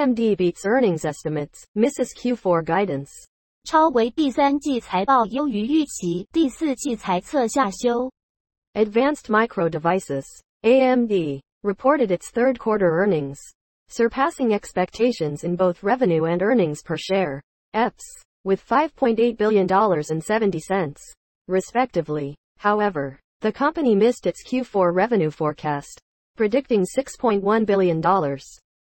AMD beats earnings estimates, misses Q4 guidance. 超微第三季财报优于预期，第四季财测下修。Advanced Micro Devices (AMD) reported its third quarter earnings, surpassing expectations in both revenue and earnings per share (EPS) with $5.8 billion and 70 cents, respectively. However, the company missed its Q4 revenue forecast, predicting $6.1 billion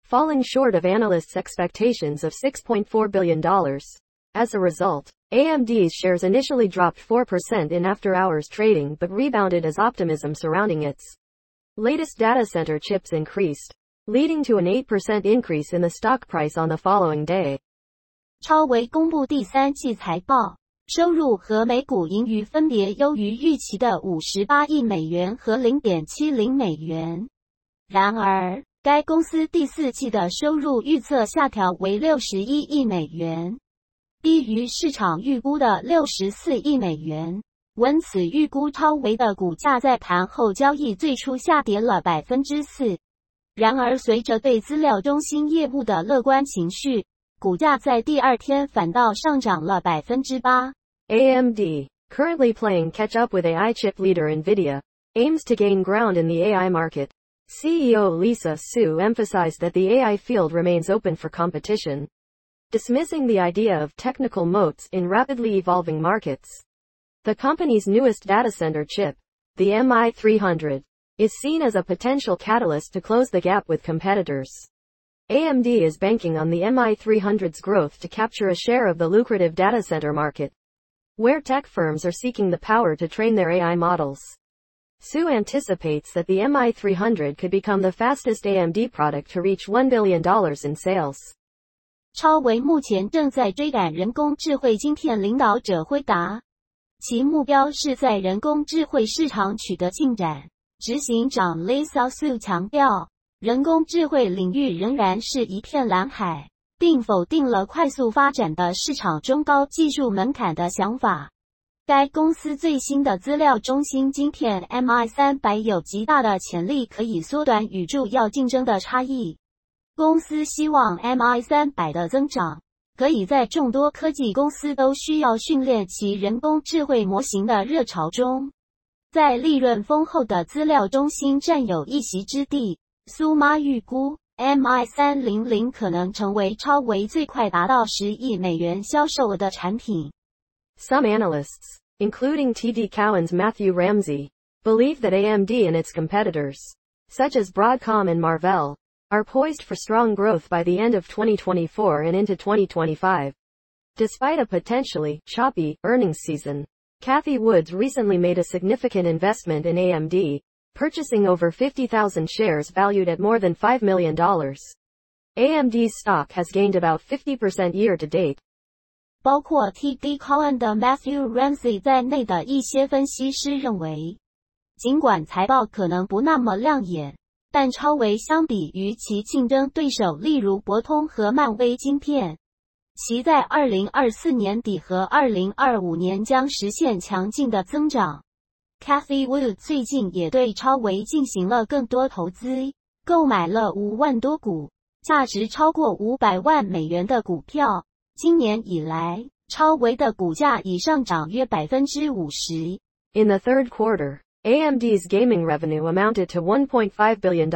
falling short of analysts' expectations of $6.4 billion. As a result, AMD's shares initially dropped 4% in after-hours trading but rebounded as optimism surrounding its latest data center chips increased, leading to an 8% increase in the stock price on the following day. 超维公布第三季财报，收入和每股盈余分别优于预期的五十八亿美元和零点七零美元。然而， 该公司第四季的收入预测下调为六十一亿美元。低于市场预估的六十四亿美元，闻此预估超维的股价在盘后交易最初下跌了百分之四。然而，随着对资料中心业务的乐观情绪，股价在第二天反倒上涨了百分之八。AMD, currently playing catch up with AI chip leader Nvidia, aims to gain ground in the AI market. CEO Lisa Su emphasized that the AI field remains open for competition dismissing the idea of technical moats in rapidly evolving markets. The company's newest data center chip, the MI300, is seen as a potential catalyst to close the gap with competitors. AMD is banking on the MI300's growth to capture a share of the lucrative data center market, where tech firms are seeking the power to train their AI models. Sue anticipates that the MI300 could become the fastest AMD product to reach $1 billion dollars in sales. 超维目前正在追赶人工智慧晶片领导者辉达，其目标是在人工智慧市场取得进展。执行长 Lisa Sue 强调，人工智慧领域仍然是一片蓝海，并否定了快速发展的市场中高技术门槛的想法。该公司最新的资料中心晶片 MI 三百有极大的潜力，可以缩短与主要竞争的差异。公司希望 MI 三百的增长可以在众多科技公司都需要训练其人工智慧模型的热潮中，在利润丰厚的资料中心占有一席之地。苏妈预估 MI 三零零可能成为超维最快达到十亿美元销售额的产品。Some analysts, including TD Cowen's Matthew Ramsey, believe that AMD and its competitors, such as Broadcom and Marvell, are poised for strong growth by the end of 2024 and into 2025. Despite a potentially choppy earnings season, Cathie Woods recently made a significant investment in AMD, purchasing over 50,000 shares valued at more than $5 million. AMD's stock has gained about 50% year to date. 包括 TD Cowen 的 Matthew Ramsey 在内的一些分析师认为，尽管财报可能不那么亮眼，但超维相比于其竞争对手，例如博通和漫威晶片，其在二零二四年底和二零二五年将实现强劲的增长。Kathy Wood 最近也对超维进行了更多投资，购买了五万多股，价值超过五百万美元的股票。今年以来，超维的股价已上涨约百分之五十。In the third quarter. AMD's gaming revenue amounted to $1.5 billion.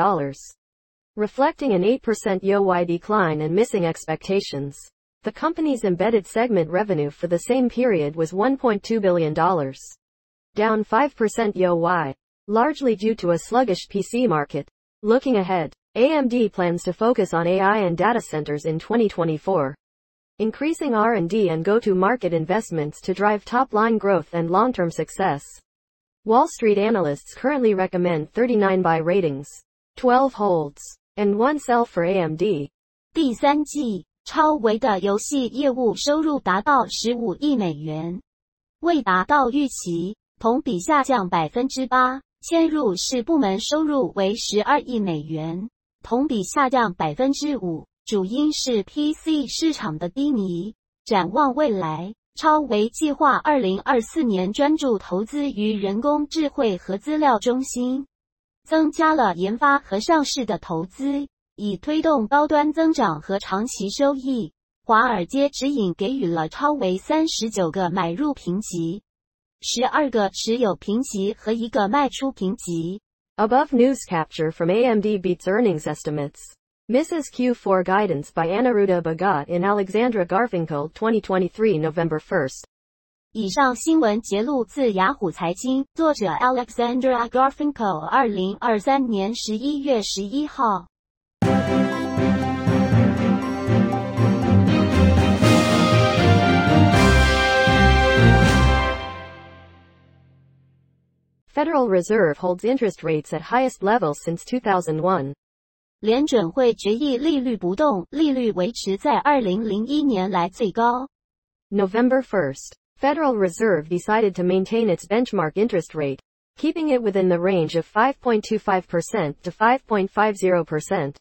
Reflecting an 8% YoY decline and missing expectations, the company's embedded segment revenue for the same period was $1.2 billion. Down 5% YoY, largely due to a sluggish PC market. Looking ahead, AMD plans to focus on AI and data centers in 2024, increasing R&D and go-to-market investments to drive top-line growth and long-term success. Wall Street analysts currently recommend 39 buy ratings, 12 holds, and 1 sell for AMD. 第三季，超微的游戏业务收入达到15亿美元，未达到预期，同比下降百分之八。嵌入式部门收入为12亿美元，同比下降百分之五。主因是 PC 市场的低迷。展望未来。超维计划二零二四年专注投资于人工智慧和资料中心，增加了研发和上市的投资，以推动高端增长和长期收益。华尔街指引给予了超维三十九个买入评级，十二个持有评级和一个卖出评级。Above news capture from AMD beats earnings estimates. Mrs. Q4 Guidance by Anaruda Bhagat in Alexandra Garfinkle 2023 November 1st. 以上新闻节录自雅虎财经，作者 Alexandra Federal Reserve holds interest rates at highest levels since 2001. 联准会决议利率不动，利率维持在二零零一年来最高。November 1st, Federal Reserve decided to maintain its benchmark interest rate, keeping it within the range of 5.25% to 5.50%,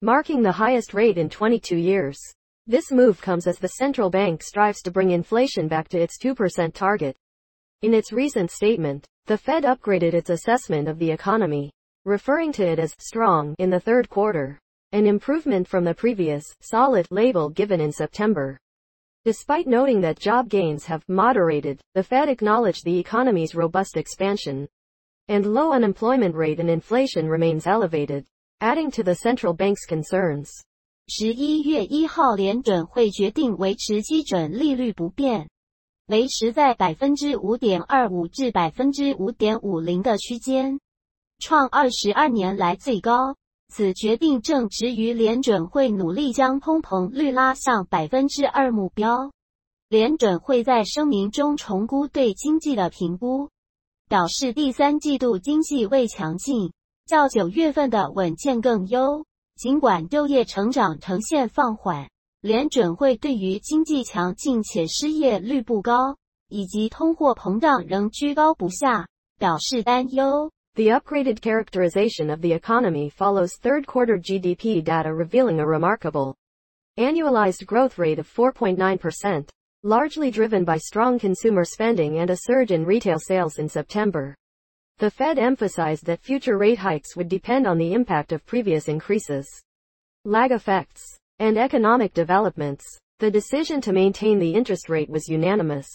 marking the highest rate in 22 years. This move comes as the central bank strives to bring inflation back to its 2% target. In its recent statement, the Fed upgraded its assessment of the economy, referring to it as strong in the third quarter, an improvement from the previous solid label given in September. Despite noting that job gains have moderated, the Fed acknowledged the economy's robust expansion and low unemployment rate and inflation remains elevated, adding to the central bank's concerns. 十一月一号，联准会决定维持基准利率不变。维持在百分之五点二五至百分之五点五零的区间， 创二十二年来最高。此决定正值于联准会努力将通膨率拉向百分之二目标。联准会在声明中重估对经济的评估，表示第三季度经济未强劲，较九月份的稳健更优。尽管就业成长呈现放缓。联准会对于经济强劲且失业率不高，以及通货膨胀仍居高不下，表示担忧。The upgraded characterization of the economy follows third quarter GDP data revealing a remarkable annualized growth rate of 4.9%, largely driven by strong consumer spending and a surge in retail sales in September. The Fed emphasized that future rate hikes would depend on the impact of previous increases. Lag effects and economic developments. The decision to maintain the interest rate was unanimous.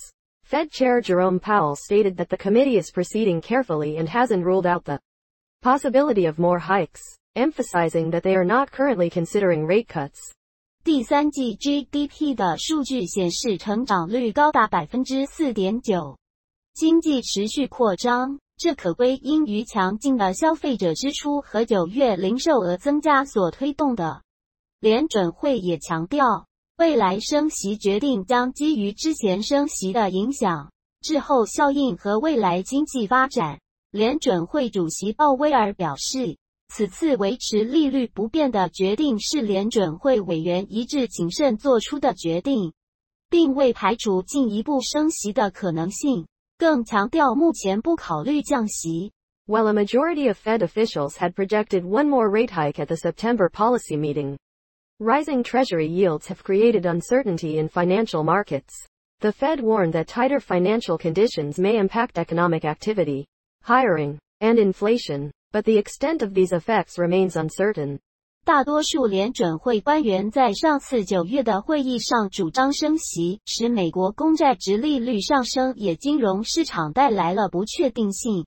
Fed Chair Jerome Powell stated that the committee is proceeding carefully and hasn't ruled out the possibility of more hikes, emphasizing that they are not currently considering rate cuts. 第三季 GDP 的数据显示，成长率高达百分之四点九，经济持续扩张，这可归因于强劲的消费者支出和九月零售额增加所推动的。联准会也强调， 未来升息决定将基于之前升息的影响、滞后效应和未来经济发展。联准会主席鲍威尔表示，此次维持利率不变的决定是联准会委员一致谨慎做出的决定，并未排除进一步升息的可能性，更强调目前不考虑降息。While a majority of Fed officials had projected one more rate hike at the September policy meeting, Rising Treasury yields have created uncertainty in financial markets. The Fed warned that tighter financial conditions may impact economic activity, hiring, and inflation, but the extent of these effects remains uncertain. 大多数联准会官员在上次九月的会议上主张升息，使美国公债值利率上升，也金融市场带来了不确定性。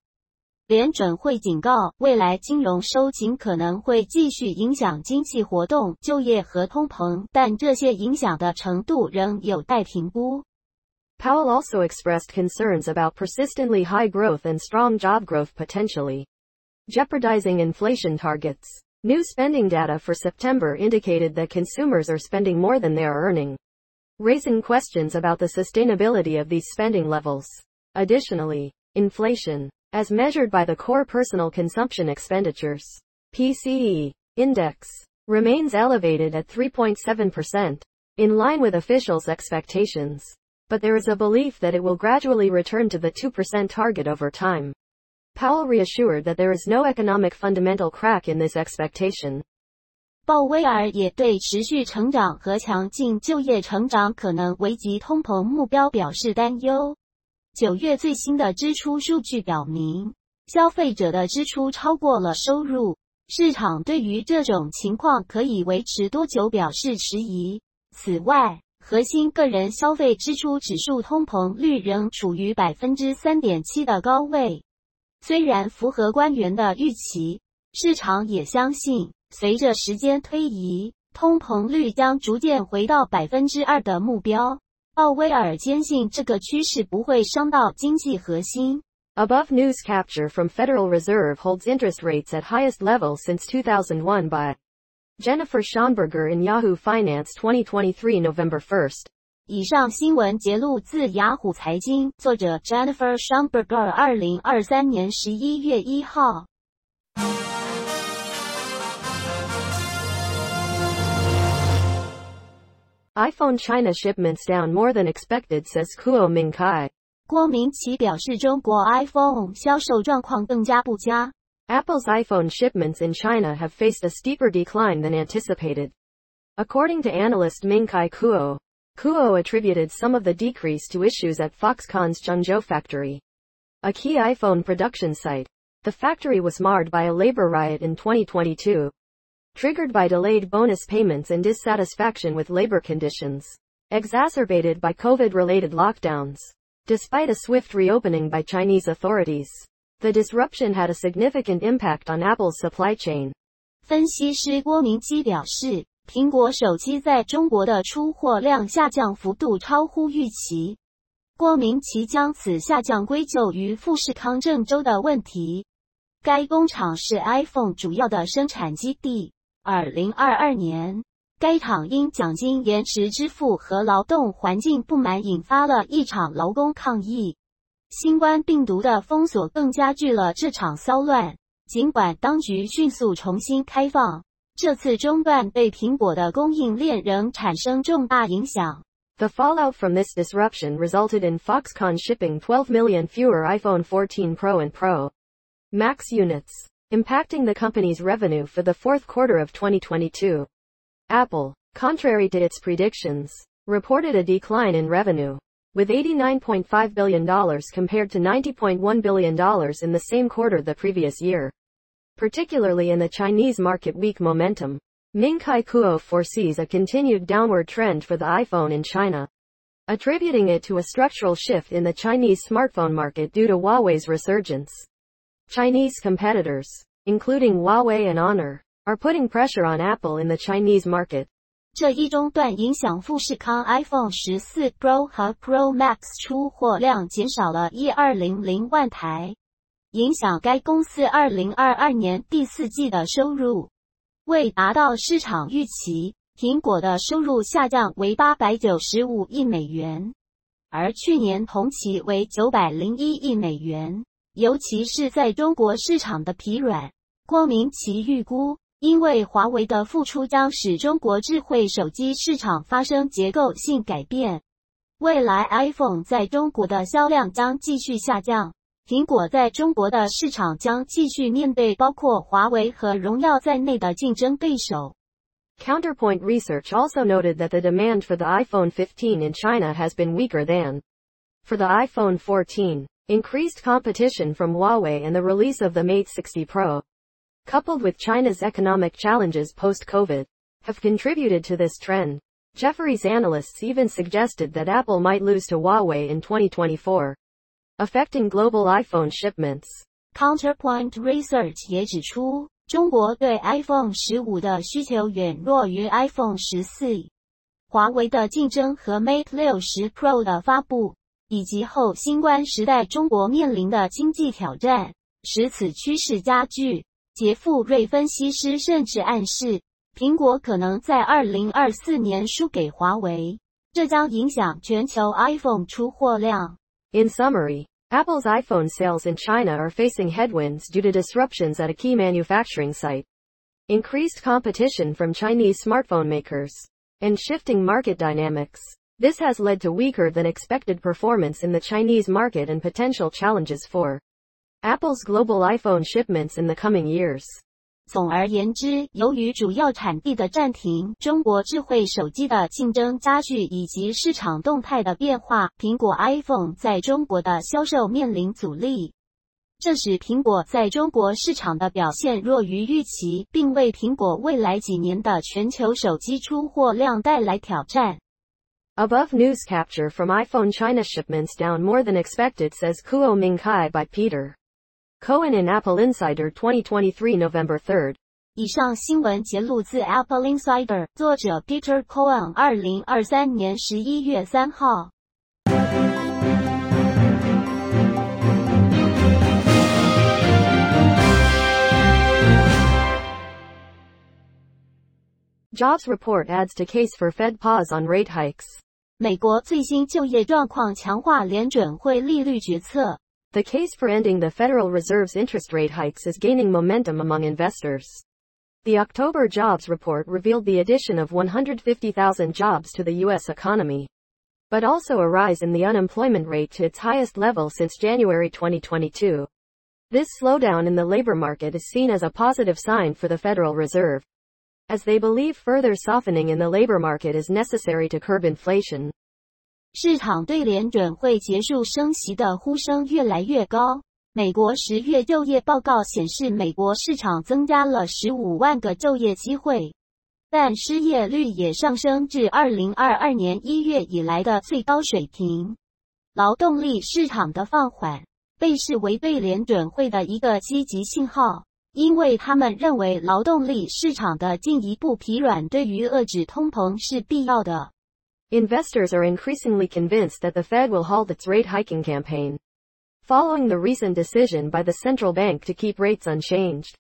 联准会警告，未来金融收紧可能会继续影响经济活动、就业和通膨，但这些影响的程度仍有待评估。Powell also expressed concerns about persistently high growth and strong job growth potentially jeopardizing inflation targets. New spending data for September indicated that consumers are spending more than they are earning, raising questions about the sustainability of these spending levels. Additionally, inflation, as measured by the Core Personal Consumption Expenditures PCE index, remains elevated at 3.7%, in line with officials' expectations. But there is a belief that it will gradually return to the 2% target over time. Powell reassured that there is no economic fundamental crack in this expectation. 鲍威尔也对持续成长和强劲就业成长可能危及通膨目标表示担忧。 九月最新的支出数据表明，消费者的支出超过了收入，市场对于这种情况可以维持多久表示迟疑。此外，核心个人消费支出指数通膨率仍处于百分之三点七的高位，虽然符合官员的预期，市场也相信，随着时间推移，通膨率将逐渐回到百分之二的目标。鲍威尔坚信这个趋势不会伤到经济核心。Above news capture from Federal Reserve holds interest rates at highest level since 2001 by Jennifer Schonberger in Yahoo Finance 2023 November 1st. 以上新闻节录自雅虎财经，作者 Jennifer Schonberger，二零二三年十一月一号。iPhone China shipments down more than expected, says Kuo Mingkai. 郭明奇表示，中国 iPhone 销售状况更加不佳。Apple's iPhone shipments in China have faced a steeper decline than anticipated. According to analyst Mingkai Kuo, Kuo attributed some of the decrease to issues at Foxconn's Zhengzhou factory, a key iPhone production site. The factory was marred by a labor riot in 2022 triggered by delayed bonus payments and dissatisfaction with labor conditions, exacerbated by COVID-related lockdowns. Despite a swift reopening by Chinese authorities, the disruption had a significant impact on Apple's supply chain. 分析师郭明基表示，苹果手机在中国的出货量下降幅度超乎预期。郭明奇将此下降归咎于富士康郑州的问题。该工厂是 iPhone 主要的生产基地。 二零二二年，该厂因奖金延迟支付和劳动环境不满，引发了一场劳工抗议。新冠病毒的封锁更加剧了这场骚乱。尽管当局迅速重新开放，这次中断对苹果的供应链仍产生重大影响。The fallout from this disruption resulted in Foxconn shipping 12 million fewer iPhone 14 Pro and Pro Max units impacting the company's revenue for the fourth quarter of 2022. Apple, contrary to its predictions, reported a decline in revenue, with $89.5 billion compared to $90.1 billion in the same quarter the previous year. Particularly in the Chinese market weak momentum, Ming Kai Kuo foresees a continued downward trend for the iPhone in China, attributing it to a structural shift in the Chinese smartphone market due to Huawei's resurgence. Chinese competitors, including Huawei and Honor, are putting pressure on Apple in the Chinese market. 这一中断影响富士康 iPhone 十四 Pro 和 Pro Max 出货量减少了一二零零万台，影响该公司二零二二年第四季的收入。未达到市场预期，苹果的收入下降为八百九十五亿美元，而去年同期为九百零一亿美元。尤其是在中国市场的疲软，郭明奇预估，因为华为的复出将使中国智慧手机市场发生结构性改变，未来 iPhone 在中国的销量将继续下降，苹果在中国的市场将继续面对包括华为和荣耀在内的竞争对手。Counterpoint Research also noted that the demand for the iPhone 15 in China has been weaker than for the iPhone 14. Increased competition from Huawei and the release of the Mate 60 Pro, coupled with China's economic challenges post-COVID, have contributed to this trend. Jefferies analysts even suggested that Apple might lose to Huawei in 2024, affecting global iPhone shipments. Counterpoint Research 也指出，中国对 iPhone 十五的需求远弱于 iPhone 十四。华为的竞争和 Mate 六十 Pro 的发布 以及后新冠时代中国面临的经济挑战，使此趋势加剧。杰富瑞分析师甚至暗示，苹果可能在二零二四年输给华为，这将影响全球 iPhone 出货量。In summary, Apple's iPhone sales in China are facing headwinds due to disruptions at a key manufacturing site, increased competition from Chinese smartphone makers, and shifting market dynamics. This has led to weaker than expected performance in the Chinese market and potential challenges for Apple's global iPhone shipments in the coming years. 总而言之，由于主要产地的暂停、中国智慧手机的竞争加剧以及市场动态的变化，苹果 iPhone 在中国的销售面临阻力。这使苹果在中国市场的表现弱于预期，并为苹果未来几年的全球手机出货量带来挑战。Above news capture from iPhone China shipments down more than expected says Kuo Mingkai by Peter Cohen in Apple Insider 2023 November 3rd. 以上新闻节录自 Apple Insider，作者 Peter Cohen，二零二三年十一月三号。Jobs report adds to case for Fed pause on rate hikes. 美国最新就业状况强化联准会利率决策。The case for ending the Federal Reserve's interest rate hikes is gaining momentum among investors. The October jobs report revealed the addition of 150,000 jobs to the U.S. economy, but also a rise in the unemployment rate to its highest level since January 2022. This slowdown in the labor market is seen as a positive sign for the Federal Reserve, as they believe further softening in the labor market is necessary to curb inflation. 市场对联准会结束升息的呼声越来越高。美国十月就业报告显示，美国市场增加了十五万个就业机会，但失业率也上升至二零二二年一月以来的最高水平。劳动力市场的放缓被视为对联准会的一个积极信号，因为他们认为劳动力市场的进一步疲软对于遏制通膨是必要的。Investors are increasingly convinced that the Fed will halt its rate hiking campaign following the recent decision by the central bank to keep rates unchanged.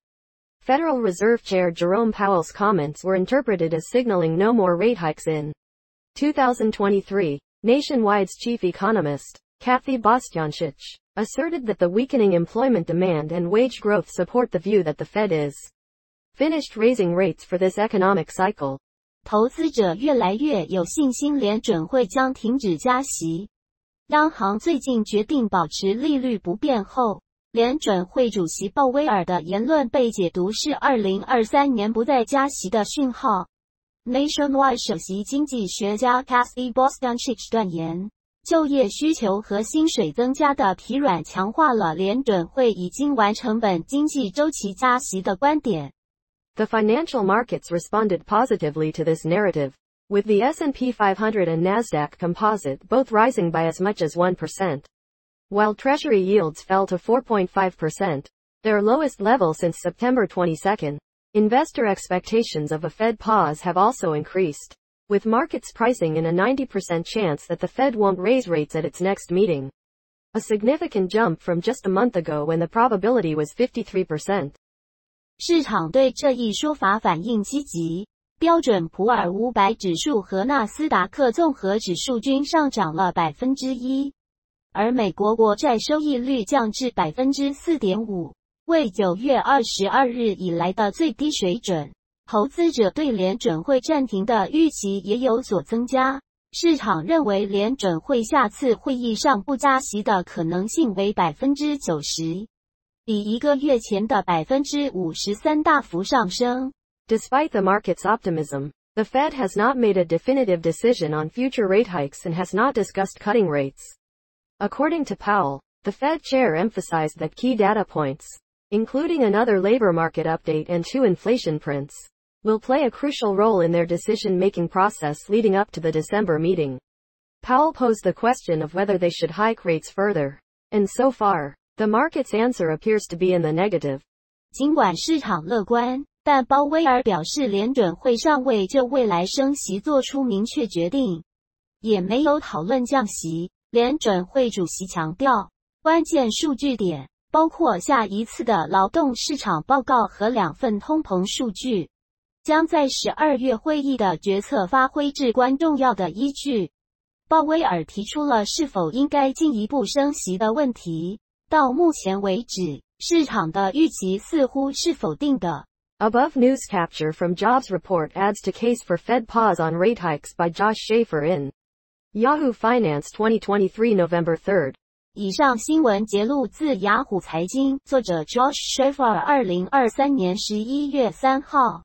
Federal Reserve Chair Jerome Powell's comments were interpreted as signaling no more rate hikes in 2023. Nationwide's chief economist, Kathy Bostjancic, asserted that the weakening employment demand and wage growth support the view that the Fed is finished raising rates for this economic cycle. 投资者越来越有信心，联准会将停止加息。央行最近决定保持利率不变后，联准会主席鲍威尔的言论被解读是二零二三年不再加息的讯号。Nationwide 首席经济学家 Kathy Bostonchich 断言，就业需求和薪水增加的疲软强化了联准会已经完成本经济周期加息的观点。The financial markets responded positively to this narrative with the S&P 500 and Nasdaq Composite both rising by as much as 1%. While Treasury yields fell to 4.5%, their lowest level since September 22. Investor expectations of a Fed pause have also increased, With markets pricing in a 90% chance that the Fed won't raise rates at its next meeting. A significant jump from just a month ago when the probability was 53%. 市场对这一说法反应积极，标准普尔五百指数和纳斯达克综合指数均上涨了百分之一，而美国国债收益率降至百分之四点五，为九月二十二日以来的最低水准。投资者对联准会暂停的预期也有所增加，市场认为联准会下次会议上不加息的可能性为百分之九十，比一个月前的百分之五十三大幅上升。Despite the market's optimism, the Fed has not made a definitive decision on future rate hikes and has not discussed cutting rates. According to Powell, the Fed chair emphasized that key data points, including another labor market update and two inflation prints, will play a crucial role in their decision-making process leading up to the December meeting. Powell posed the question of whether they should hike rates further. And so far, the market's answer appears to be in the negative. 尽管市场乐观，但鲍威尔表示，联准会尚未就未来升息做出明确决定，也没有讨论降息。联准会主席强调，关键数据点包括下一次的劳动市场报告和两份通膨数据， 将在十二月会议的决策发挥至关重要的依据。鲍威尔提出了是否应该进一步升息的问题。到目前为止，市场的预期似乎是否定的。Above news capture from jobs report adds to case for Fed pause on rate hikes by Josh Schaefer in Yahoo Finance 2023 November 3rd. 以上新闻节录自雅虎财经，作者 Josh Schaefer，二零二三年十一月三号。